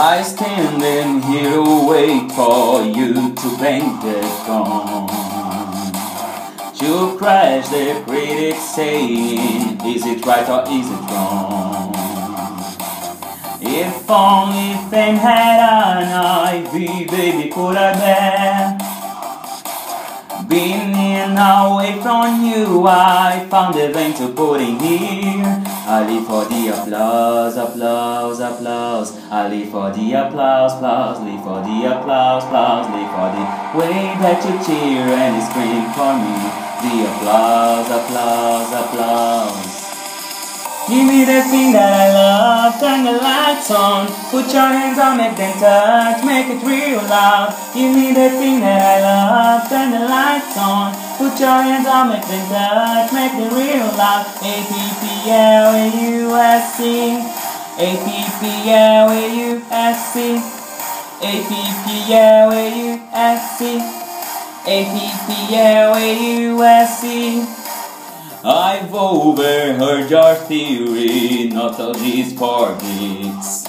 I stand in here wait for you to bang the gong. To crash the critics saying, is it right or is it wrong? If only fame had an IV, baby, could I bear? Being in away from you, I found a vein to put in here. I live for the applause, applause, applause. I live for the applause, applause. Live for the applause, applause. Live for the way that you cheer and scream for me. The applause, applause. Give me the thing that I love, turn the lights on Put your hands on, make them touch, make it real loud Give me the thing that I love, turn the lights on Put your hands on, make them touch, make it real loud A-P-P-L-A-U-S-C A-P-P-L-A-U-S-C A-P-P-L-A-U-S-C A-P-P-L-A-U-S-C I've overheard your theory, not all these parties.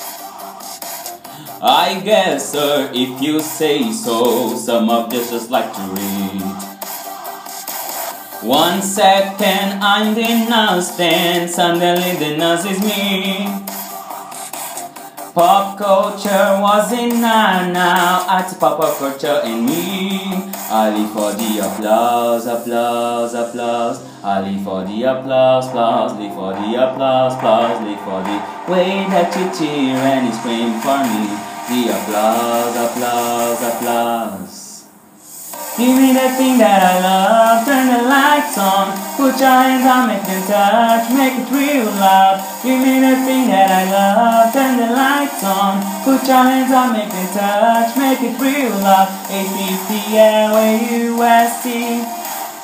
I guess, sir, if you say so, some of this just like to read. One second I'm the then suddenly the nurse is me. Pop culture was in now, now at pop culture in me. I live for the applause, applause, applause. I live for the applause, applause, live for the applause, applause, live for the way that you cheer and scream for me. The applause, applause, applause. Give me the thing that I love, turn the lights on Put your hands on, make them touch, make it real loud Give me the thing that I love, lights on. Put your hands on, make them touch, make it real loud A-P-P-L-A-U-S-C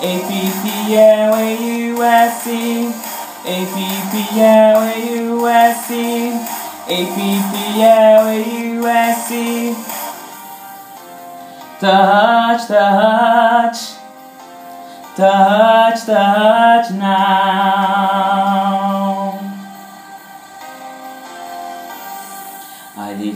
A-P-P-L-A-U-S-C A-P-P-L-A-U-S-C A-P-P-L-A-U-S-C Touch, touch, touch, touch now.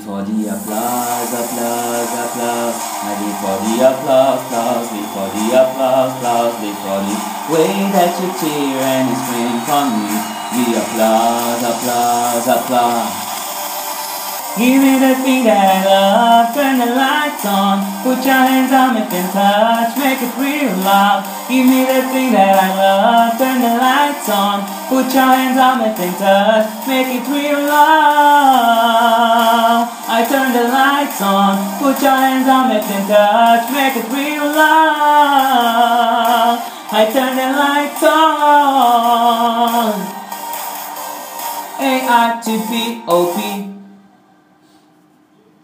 For the applause, applause, applause. I for the applause, applause, live for the applause, applause, live for the way that you cheer and scream for me. The applause, applause, applause. Give me the thing that I love, turn the lights on. Put your hands on, make them touch, make it real loud Give me the thing that I love, turn the lights on. Put your hands on, make them touch, make it real loud on, make them touch, make it real loud I turn the lights on. A-I-T-P-O-P